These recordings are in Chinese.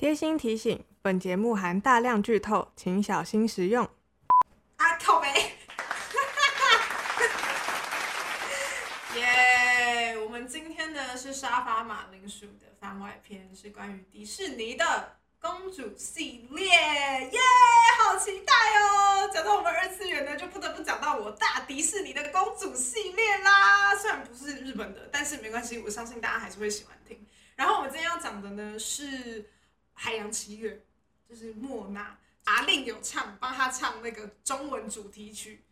贴心提醒：本节目含大量剧透，请小心食用。啊，靠北！耶！yeah, 我们今天呢是沙发马铃薯的番外篇，是关于迪士尼的公主系列。耶、好期待哦！讲到我们二次元呢，就不得不讲到我大迪士尼的公主系列啦。虽然不是日本的，但是没关系，我相信大家还是会喜欢听。然后我们今天要讲的呢是。海洋奇缘就是莫娜，阿令有唱，帮他唱那个中文主题曲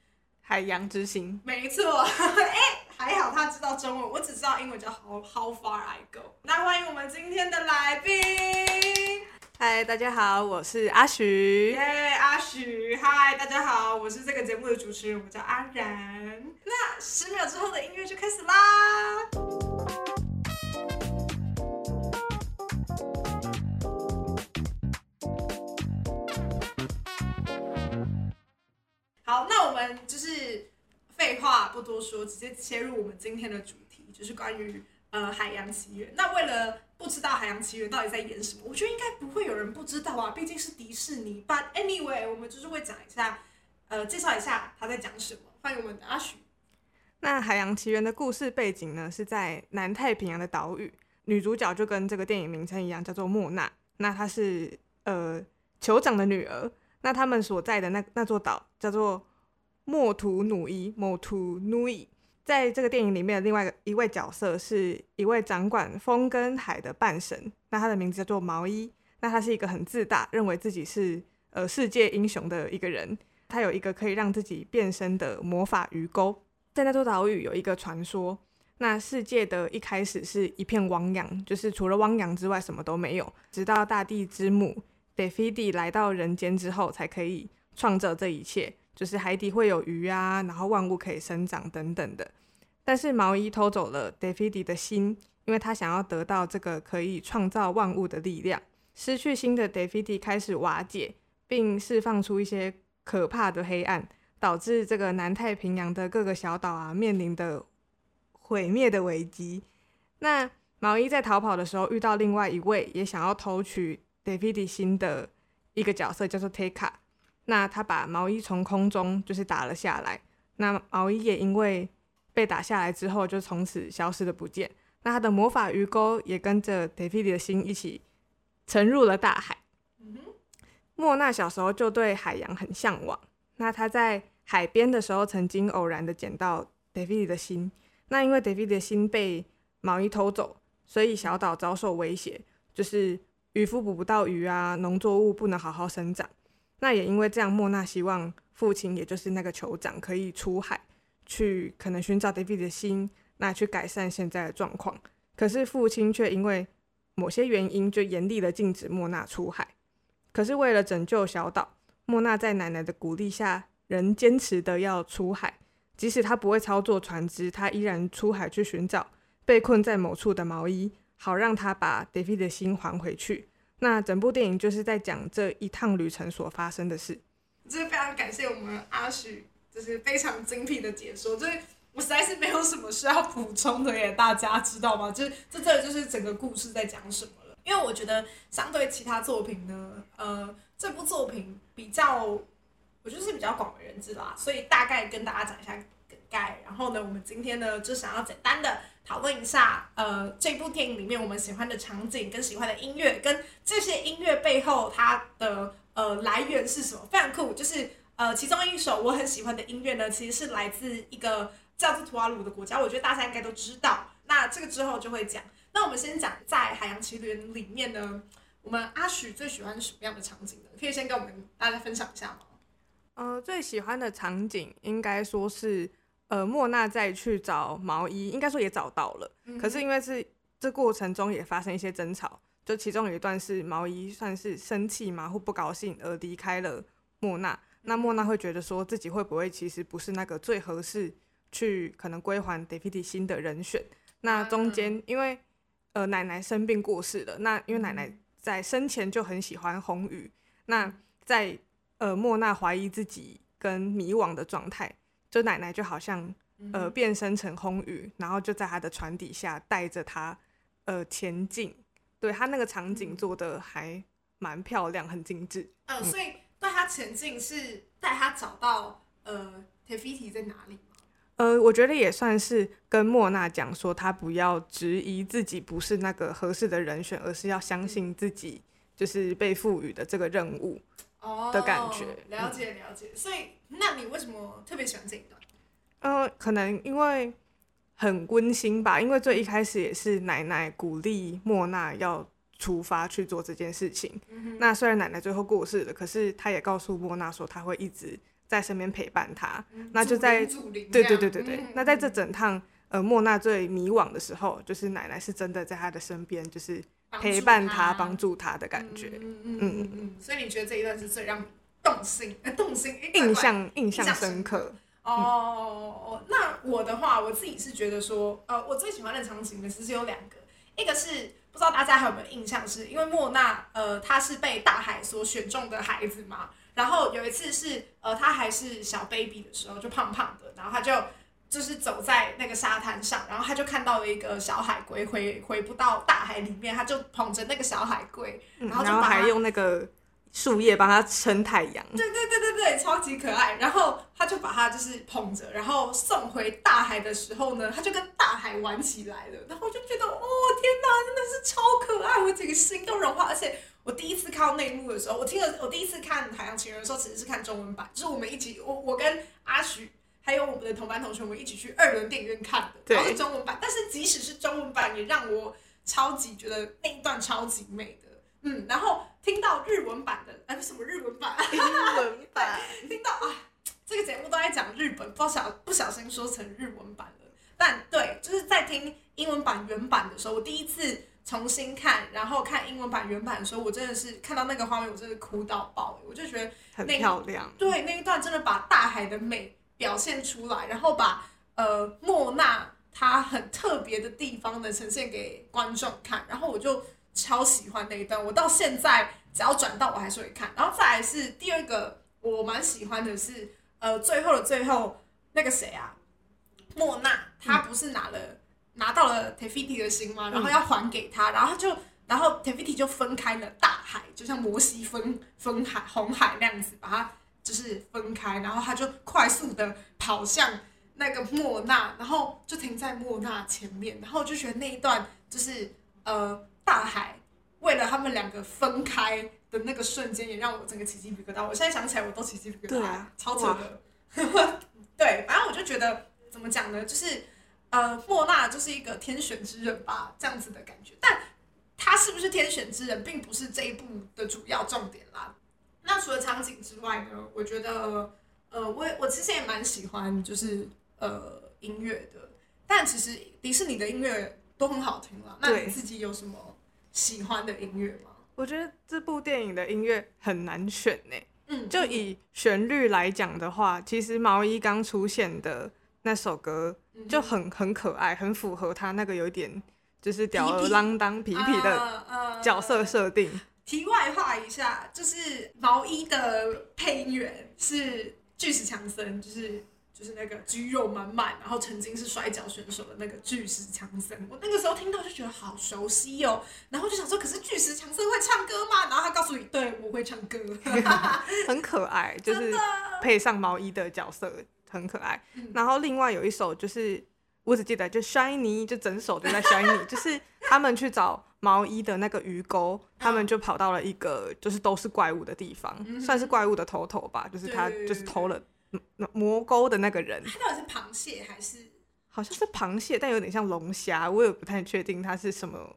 《海洋之心》。没错，哎，还好他知道中文，我只知道英文叫 How How Far I Go。那欢迎我们今天的来宾。嗨，大家好，我是阿许。耶，yeah, 阿许，嗨，大家好，我是这个节目的主持人，我叫阿然。那十秒之后的音乐就开始啦。好，那我们就是废话不多说，直接切入我们今天的主题，就是关于呃海洋奇缘。那为了不知道海洋奇缘到底在演什么，我觉得应该不会有人不知道啊，毕竟是迪士尼。But anyway，我们就是会讲一下，呃，介绍一下他在讲什么。欢迎我们的阿许。那海洋奇缘的故事背景呢，是在南太平洋的岛屿，女主角就跟这个电影名称一样，叫做莫娜。那她是呃酋长的女儿。那他们所在的那那座岛叫做莫图努伊 （Motu n。在这个电影里面的另外一位角色是一位掌管风跟海的半神，那他的名字叫做毛伊。那他是一个很自大，认为自己是呃世界英雄的一个人。他有一个可以让自己变身的魔法鱼钩。在那座岛屿有一个传说，那世界的一开始是一片汪洋，就是除了汪洋之外什么都没有，直到大地之母。德菲迪来到人间之后，才可以创造这一切，就是海底会有鱼啊，然后万物可以生长等等的。但是毛衣偷走了德菲迪的心，因为他想要得到这个可以创造万物的力量。失去心的德菲迪开始瓦解，并释放出一些可怕的黑暗，导致这个南太平洋的各个小岛啊面临的毁灭的危机。那毛衣在逃跑的时候遇到另外一位也想要偷取。德菲迪心的一个角色叫做 Teka，那他把毛衣从空中就是打了下来，那毛衣也因为被打下来之后就从此消失了不见，那他的魔法鱼钩也跟着德菲迪的心一起沉入了大海。莫娜小时候就对海洋很向往，那他在海边的时候曾经偶然的捡到德菲迪的心，那因为德菲迪的心被毛衣偷走，所以小岛遭受威胁，就是。渔夫捕不到鱼啊，农作物不能好好生长。那也因为这样，莫娜希望父亲，也就是那个酋长，可以出海去，可能寻找 David 的心，那去改善现在的状况。可是父亲却因为某些原因，就严厉的禁止莫娜出海。可是为了拯救小岛，莫娜在奶奶的鼓励下，仍坚持的要出海。即使她不会操作船只，她依然出海去寻找被困在某处的毛衣。好让他把 David 的心还回去。那整部电影就是在讲这一趟旅程所发生的事。就是非常感谢我们阿许，就是非常精辟的解说。就是我实在是没有什么需要补充的耶，大家知道吗？就是这这就是整个故事在讲什么了。因为我觉得相对其他作品呢，呃，这部作品比较，我觉得是比较广为人知啦。所以大概跟大家讲一下梗概。然后呢，我们今天呢就想要简单的。讨论一下，呃，这部电影里面我们喜欢的场景跟喜欢的音乐，跟这些音乐背后它的呃来源是什么？非常酷，就是呃，其中一首我很喜欢的音乐呢，其实是来自一个叫做图瓦鲁的国家，我觉得大家应该都知道。那这个之后就会讲。那我们先讲在《海洋奇缘》里面呢，我们阿许最喜欢什么样的场景呢？可以先跟我们大家分享一下吗？呃，最喜欢的场景应该说是。呃，莫娜再去找毛衣，应该说也找到了。嗯、可是因为是这过程中也发生一些争吵，就其中有一段是毛衣算是生气嘛，或不高兴而离开了莫娜。那莫娜会觉得说自己会不会其实不是那个最合适去可能归还 Deputy 新的人选？那中间因为呃奶奶生病过世了，那因为奶奶在生前就很喜欢红鱼，那在呃莫娜怀疑自己跟迷惘的状态。就奶奶就好像呃变身成红雨，然后就在他的船底下带着他呃前进，对他那个场景做的还蛮漂亮，很精致。呃，所以带他前进是带他找到呃 Te-Fiti 在哪里？呃，我觉得也算是跟莫娜讲说，他不要质疑自己不是那个合适的人选，而是要相信自己就是被赋予的这个任务的感觉。哦、了解了解。所以，那你为什么特别喜欢这一段？呃，可能因为很温馨吧，因为最一开始也是奶奶鼓励莫娜要出发去做这件事情。嗯、那虽然奶奶最后过世了，可是她也告诉莫娜说，她会一直在身边陪伴她。嗯、那就在对对对对对，嗯、那在这整趟呃莫娜最迷惘的时候，就是奶奶是真的在她的身边，就是陪伴他、帮助他的感觉。嗯嗯嗯嗯。所以你觉得这一段是最让你动心、呃、动心、印象印象深刻？哦，那我的话，我自己是觉得说，呃，我最喜欢的场景呢，其实有两个，一个是不知道大家还有没有印象是，是因为莫娜，呃，她是被大海所选中的孩子嘛，然后有一次是，呃，她还是小 baby 的时候，就胖胖的，然后她就就是走在那个沙滩上，然后他就看到了一个小海龟回回不到大海里面，他就捧着那个小海龟，然后就把、嗯、还用那个。树叶帮他撑太阳，对对对对对，超级可爱。然后他就把它就是捧着，然后送回大海的时候呢，他就跟大海玩起来了。然后我就觉得，哦天哪，真的是超可爱，我整个心都融化。而且我第一次看到那一幕的时候，我听了我第一次看《海洋情人》的时候，其实是看中文版，就是我们一起，我我跟阿许还有我们的同班同学，我们一起去二轮电影院看的，然后是中文版。但是即使是中文版，也让我超级觉得那一段超级美的。嗯，然后听到日文版的，哎，什么日文版？英文版。听到啊，这个节目都在讲日本，不小不小心说成日文版了。但对，就是在听英文版原版的时候，我第一次重新看，然后看英文版原版的时候，我真的是看到那个画面，我真的哭到爆。我就觉得那很漂亮。对，那一段真的把大海的美表现出来，然后把呃莫娜她很特别的地方呢呈现给观众看，然后我就。超喜欢那一段，我到现在只要转到我还是会看。然后再来是第二个，我蛮喜欢的是，呃，最后的最后那个谁啊，莫娜，她不是拿了、嗯、拿到了 Te-Fiti 的心吗？然后要还给他，然后就然后 Te-Fiti 就分开了大海，就像摩西分分海红海那样子，把它就是分开，然后他就快速的跑向那个莫娜，然后就停在莫娜前面，然后我就觉得那一段就是呃。大海为了他们两个分开的那个瞬间，也让我整个起鸡皮疙瘩。我现在想起来，我都起鸡皮疙瘩。超扯的。对，反正我就觉得怎么讲呢，就是呃，莫娜就是一个天选之人吧，这样子的感觉。但他是不是天选之人，并不是这一部的主要重点啦。那除了场景之外呢，我觉得呃，我我之前也蛮喜欢就是呃音乐的，但其实迪士尼的音乐都很好听啦。那你自己有什么？喜欢的音乐吗？我觉得这部电影的音乐很难选呢。嗯，就以旋律来讲的话，其实毛衣刚出现的那首歌就很很可爱，很符合他那个有点就是吊儿郎当、痞痞的角色设定。题外话一下，就是毛衣的配音员是巨石强森，就是。就是那个肌肉满满，然后曾经是摔跤选手的那个巨石强森，我那个时候听到就觉得好熟悉哦，然后就想说，可是巨石强森会唱歌吗？然后他告诉你，对，我会唱歌，很可爱，就是配上毛衣的角色很可爱。然后另外有一首就是我只记得就 Shiny，就整首都在 Shiny，就是他们去找毛衣的那个鱼钩，他们就跑到了一个就是都是怪物的地方，嗯、算是怪物的头头吧，就是他就是偷了。魔钩的那个人，他到底是螃蟹还是？好像是螃蟹，但有点像龙虾，我也不太确定它是什么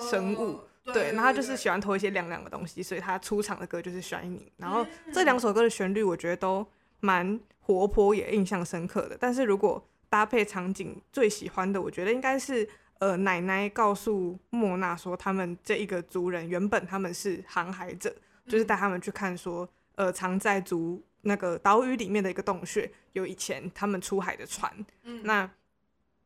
生物。嗯、对，然后他就是喜欢偷一些亮亮的东西，所以他出场的歌就是《Shiny》。然后这两首歌的旋律，我觉得都蛮活泼，也印象深刻的。但是如果搭配场景，最喜欢的，我觉得应该是呃，奶奶告诉莫娜说，他们这一个族人原本他们是航海者，就是带他们去看说，呃，藏在族。那个岛屿里面的一个洞穴，有以前他们出海的船。嗯，那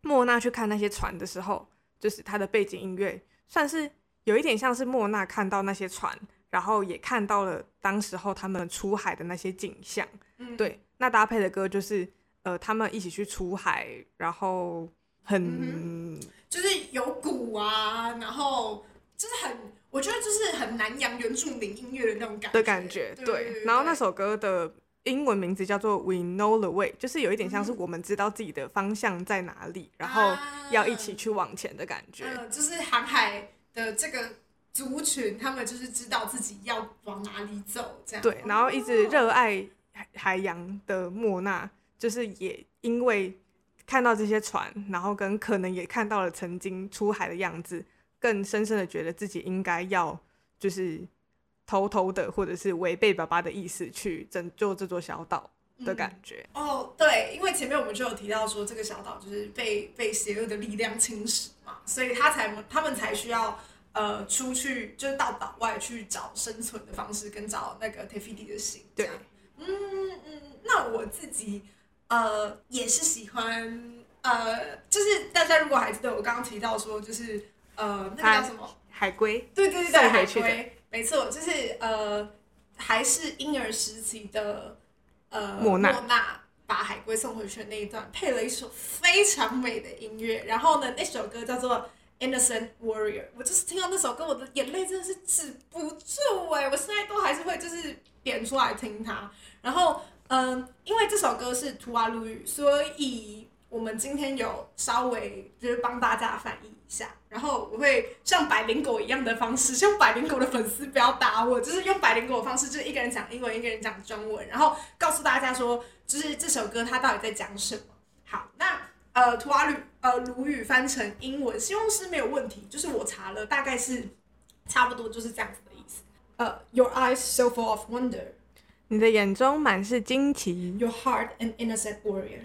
莫娜去看那些船的时候，就是他的背景音乐，算是有一点像是莫娜看到那些船，然后也看到了当时候他们出海的那些景象。嗯，对，那搭配的歌就是呃，他们一起去出海，然后很、嗯、就是有鼓啊，然后就是很。我觉觉得就是很南洋原住民音乐的那种感的感觉。对，然后那首歌的英文名字叫做 We Know the Way，就是有一点像是我们知道自己的方向在哪里，嗯、然后要一起去往前的感觉。嗯，就是航海的这个族群，他们就是知道自己要往哪里走，这样。对，然后一直热爱海洋的莫娜，就是也因为看到这些船，然后跟可能也看到了曾经出海的样子。更深深的觉得自己应该要就是偷偷的，或者是违背爸爸的意思去拯救这座小岛的感觉。嗯。哦，对，因为前面我们就有提到说，这个小岛就是被被邪恶的力量侵蚀嘛，所以他才他们才需要呃出去，就是到岛外去找生存的方式，跟找那个 Fiti 的心。对，嗯嗯，那我自己呃也是喜欢呃，就是大家如果还记得我刚刚提到说，就是。呃，那个叫什么？海龟。对对对对，海龟，没错，就是呃，还是婴儿时期的呃莫娜把海龟送回去的那一段，配了一首非常美的音乐。然后呢，那首歌叫做《Innocent Warrior》，我就是听到那首歌，我的眼泪真的是止不住哎！我现在都还是会就是点出来听它。然后嗯、因为这首歌是图瓦鲁语，所以我们今天有稍微就是帮大家翻译一。下，然后我会像百灵狗一样的方式，像百灵狗的粉丝不要打我，就是用百灵狗的方式，就是一个人讲英文，一个人讲中文，然后告诉大家说，就是这首歌它到底在讲什么。好，那呃，图瓦鲁呃鲁语翻成英文，希望是没有问题。就是我查了，大概是差不多就是这样子的意思。呃、，Your eyes so full of wonder，你的眼中满是惊奇。Your heart an innocent warrior，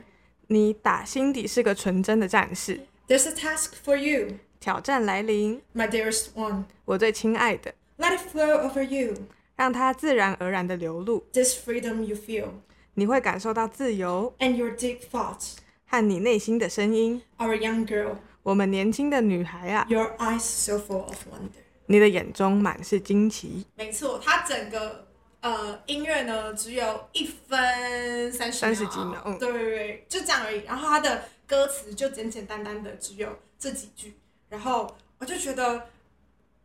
你打心底是个纯真的战士。There's a task for you. 挑战来临，My dearest one，我最亲爱的。Let it flow over you，让它自然而然的流露。This freedom you feel，你会感受到自由。And your deep thoughts，和你内心的声音。Our young girl，我们年轻的女孩啊。Your eyes so full of wonder，你的眼中满是惊奇。没错，它整个 呃音乐呢只有一分三三十几秒，嗯，对对对，就这样而已。然后它的。歌词就简简单单的只有这几句，然后我就觉得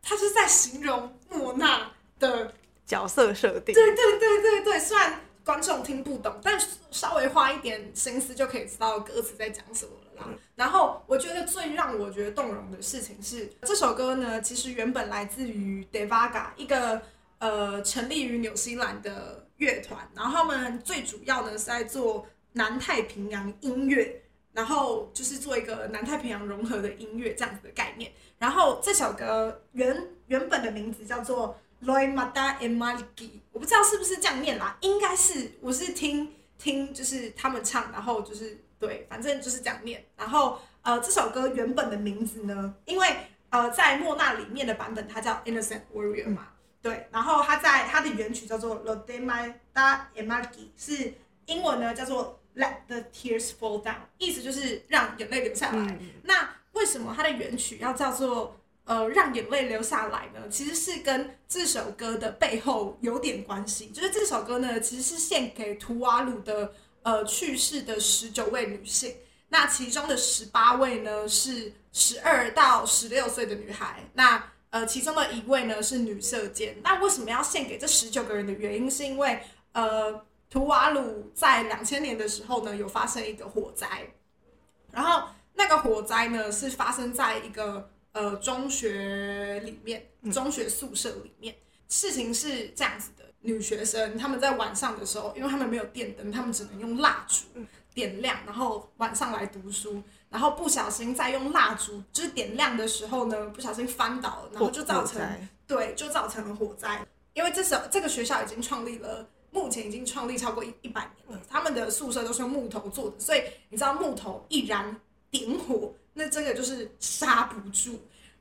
他是在形容莫娜的角色设定。对对对对对，虽然观众听不懂，但稍微花一点心思就可以知道歌词在讲什么了啦。然后我觉得最让我觉得动容的事情是，这首歌呢，其实原本来自于 Devaga 一个呃成立于纽西兰的乐团，然后他们最主要呢是在做南太平洋音乐。然后就是做一个南太平洋融合的音乐这样子的概念。然后这首歌原原本的名字叫做 Loi Mata e Maliki，我不知道是不是这样念啦，应该是，我是听听就是他们唱，然后就是对，反正就是这样念。然后呃，这首歌原本的名字呢，因为呃在莫娜里面的版本它叫 Innocent Warrior 嘛，对，然后它在它的原曲叫做 Lo de Ma da e Maliki，是英文呢叫做。Let the tears fall down，意思就是让眼泪流下来。嗯、那为什么它的原曲要叫做呃让眼泪流下来呢？其实是跟这首歌的背后有点关系。就是这首歌呢，其实是献给图瓦鲁的呃去世的十九位女性。那其中的十八位呢是十二到十六岁的女孩。那呃其中的一位呢是女色监。那为什么要献给这十九个人的原因，是因为呃。图瓦鲁在两千年的时候呢，有发生一个火灾，然后那个火灾呢是发生在一个呃中学里面，中学宿舍里面。事情是这样子的，女学生他们在晚上的时候，因为他们没有电灯，他们只能用蜡烛点亮，然后晚上来读书，然后不小心在用蜡烛就是点亮的时候呢，不小心翻倒了，然后就造成对，就造成了火灾。因为这时候这个学校已经创立了。目前已经创立超过一一百年了，他们的宿舍都是用木头做的，所以你知道木头易燃点火，那这个就是刹不住，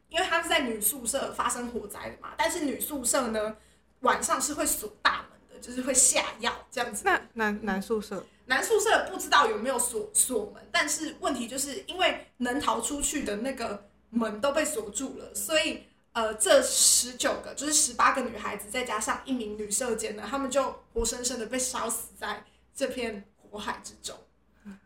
因为他是在女宿舍发生火灾的嘛。但是女宿舍呢，晚上是会锁大门的，就是会下药这样子。那男男宿舍，男宿舍不知道有没有锁锁门，但是问题就是因为能逃出去的那个门都被锁住了，所以。呃，这十九个就是十八个女孩子，再加上一名女舍监呢，她们就活生生的被烧死在这片火海之中。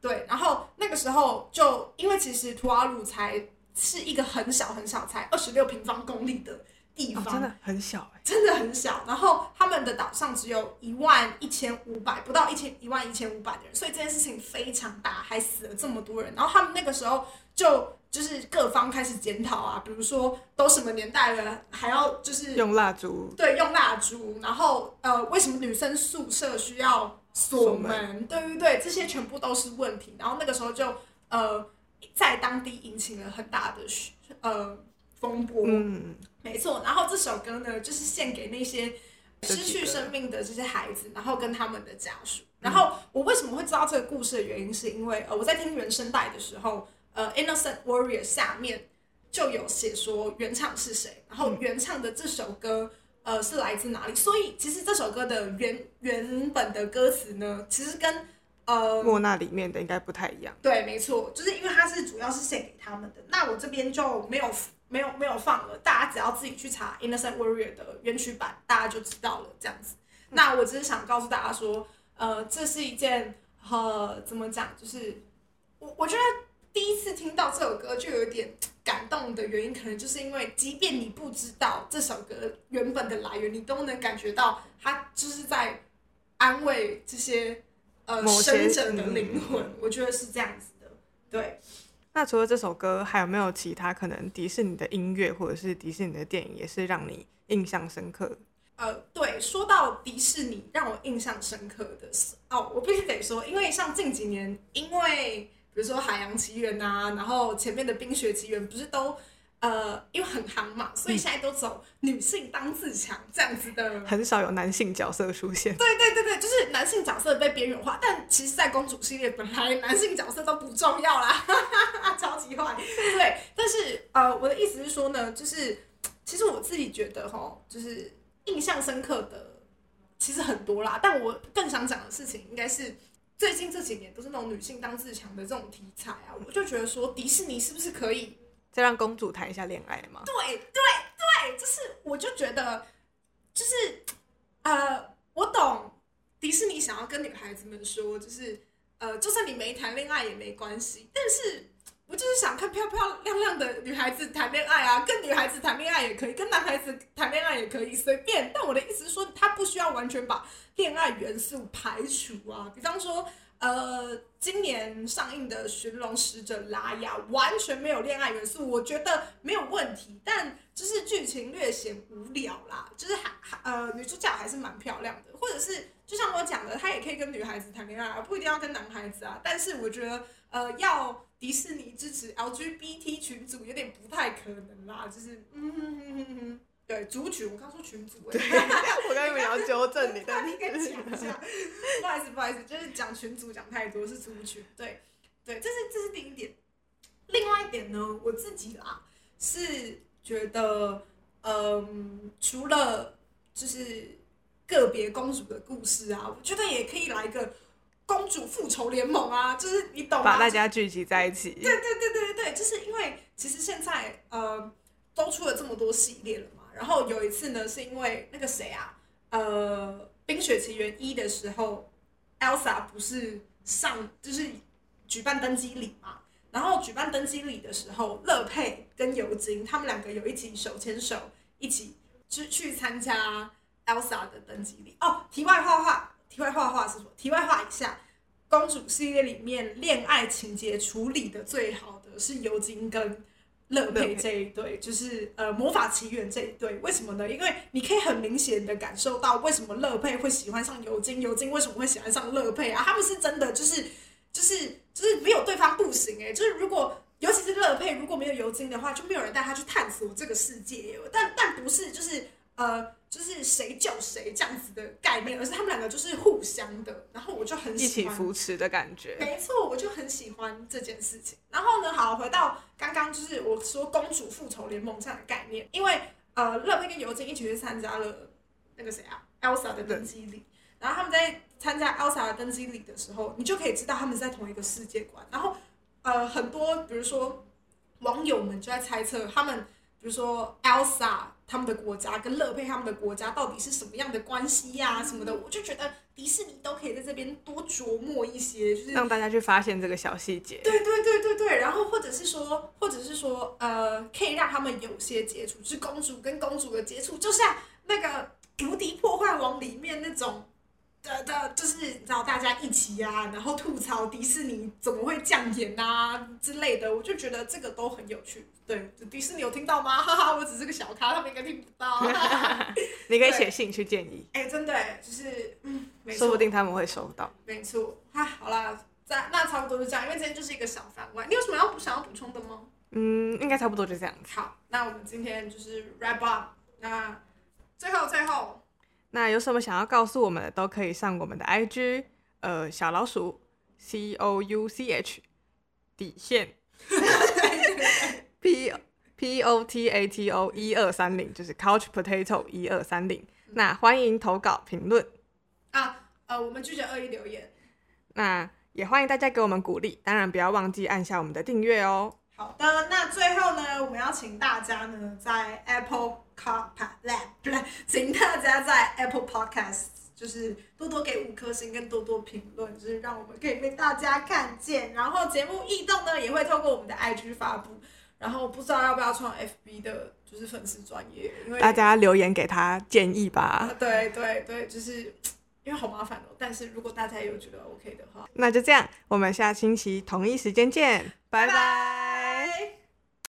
对，然后那个时候就因为其实图瓦鲁才是一个很小很小，才二十六平方公里的地方，哦、真的很小哎，真的很小。然后他们的岛上只有一万一千五百，不到一千一万一千五百的人，所以这件事情非常大，还死了这么多人。然后他们那个时候就就是各方开始检讨啊，比如说都什么年代了，还要就是用蜡烛，对，用蜡烛。然后呃，为什么女生宿舍需要锁门？锁门对对对，这些全部都是问题。然后那个时候就呃。在当地引起了很大的呃风波，嗯，没错。然后这首歌呢，就是献给那些失去生命的这些孩子，然后跟他们的家属。然后我为什么会知道这个故事的原因，是因为呃我在听原声带的时候，呃《Innocent Warrior》下面就有写说原唱是谁，然后原唱的这首歌呃是来自哪里。所以其实这首歌的原原本的歌词呢，其实跟呃，莫那里面的应该不太一样。对，没错，就是因为它是主要是献给他们的。那我这边就没有没有没有放了，大家只要自己去查《Innocent Warrior》的原曲版，大家就知道了。这样子，嗯、那我只是想告诉大家说，呃，这是一件呃，怎么讲，就是我我觉得第一次听到这首歌就有点感动的原因，可能就是因为，即便你不知道这首歌原本的来源，你都能感觉到它就是在安慰这些。呃，生者的灵魂，我觉得是这样子的。对，那除了这首歌，还有没有其他可能迪士尼的音乐或者是迪士尼的电影也是让你印象深刻？呃，对，说到迪士尼让我印象深刻的是，哦，我必须得说，因为像近几年，因为比如说《海洋奇缘》啊，然后前面的《冰雪奇缘》不是都。呃，因为很夯嘛，所以现在都走女性当自强这样子的，嗯，很少有男性角色出现。对对对对，就是男性角色被边缘化。但其实，在公主系列本来男性角色都不重要啦，超级坏。对，但是呃，我的意思是说呢，就是其实我自己觉得哈，就是印象深刻的其实很多啦。但我更想讲的事情，应该是最近这几年都是那种女性当自强的这种题材啊，我就觉得说迪士尼是不是可以？再让公主谈一下恋爱吗？对对对，就是我就觉得，就是呃，我懂迪士尼想要跟女孩子们说，就是呃，就算你没谈恋爱也没关系，但是我就是想看漂漂亮亮的女孩子谈恋爱啊，跟女孩子谈恋爱也可以，跟男孩子谈恋爱也可以，随便。但我的意思是说，他不需要完全把恋爱元素排除啊，比方说。呃，今年上映的《寻龙使者拉雅》完全没有恋爱元素，我觉得没有问题，但就是剧情略显无聊啦。就是还还呃，女主角还是蛮漂亮的，或者是就像我讲的，她也可以跟女孩子谈恋爱而，不一定要跟男孩子啊。但是我觉得，呃，要迪士尼支持 LGBT 群组有点不太可能啦，就是嗯哼哼哼哼。对族群，我刚说群组哎，对 我刚以为你要纠正你，但你应该讲一下，不好意思，不好意思，就是讲群组讲太多是族群，对，对，这是这是第一点。另外一点呢，我自己啦是觉得，嗯，除了就是个别公主的故事啊，我觉得也可以来一个公主复仇联盟啊，就是你懂吗？把大家聚集在一起。对对对对对对，就是因为其实现在呃都出了这么多系列了嘛。然后有一次呢，是因为那个谁啊，呃，《冰雪奇缘一》的时候，Elsa 不是上就是举办登基礼嘛？然后举办登基礼的时候，乐佩跟尤金他们两个有一起手牵手，一起去去参加 Elsa 的登基礼。哦，题外话话，题外话话是什么？题外话一下，公主系列里面恋爱情节处理的最好的是尤金跟。乐佩这一对就是呃魔法奇缘这一对，为什么呢？因为你可以很明显的感受到为什么乐佩会喜欢上尤金，尤金为什么会喜欢上乐佩啊？他们是真的就是就是就是没有对方不行哎、欸，就是如果尤其是乐佩如果没有尤金的话，就没有人带他去探索这个世界。但但不是就是呃。就是谁救谁这样子的概念，而是他们两个就是互相的，然后我就很喜欢一起扶持的感觉。没错，我就很喜欢这件事情。然后呢，好，回到刚刚就是我说公主复仇联盟这样的概念，因为呃，乐佩跟尤金一起去参加了那个谁啊，Elsa 的登基礼。然后他们在参加 Elsa 的登基礼的时候，你就可以知道他们是在同一个世界观。然后呃，很多比如说网友们就在猜测他们，比如说 Elsa。他们的国家跟乐佩他们的国家到底是什么样的关系呀、啊、什么的，我就觉得迪士尼都可以在这边多琢磨一些，就是让大家去发现这个小细节。对对对对对，然后或者是说，或者是说，呃，可以让他们有些接触，就是公主跟公主的接触，就像那个《无敌破坏王》里面那种。的的，就是你知道大家一起啊，然后吐槽迪士尼怎么会降演啊之类的，我就觉得这个都很有趣。对，迪士尼有听到吗？哈哈，我只是个小咖，他们应该听不到。你可以写信去建议。哎，真的，就是嗯，没错，说不定他们会收到。没错，哈，好啦，在那差不多就这样，因为今天就是一个小番外。你有什么要补想要补充的吗？嗯，应该差不多就这样。好，那我们今天就是 wrap up。那最后最后。那有什么想要告诉我们的，都可以上我们的 IG，呃，小老鼠 C O U C H 底线 P P O T A T O 一二三零，就是 Couch Potato 一二三零。那欢迎投稿评论啊，呃，我们拒绝恶意留言。那也欢迎大家给我们鼓励，当然不要忘记按下我们的订阅哦。好的，那最后呢，我们要请大家呢，在 Apple Car Lab 对，请大家在 Apple Podcast 就是多多给五颗星跟多多评论，就是让我们可以被大家看见。然后节目异动呢，也会透过我们的 IG 发布。然后不知道要不要创 FB 的，就是粉丝专业，因为大家留言给他建议吧。对对对，就是因为好麻烦哦。但是如果大家有觉得 OK 的话，那就这样，我们下星期同一时间见，拜拜。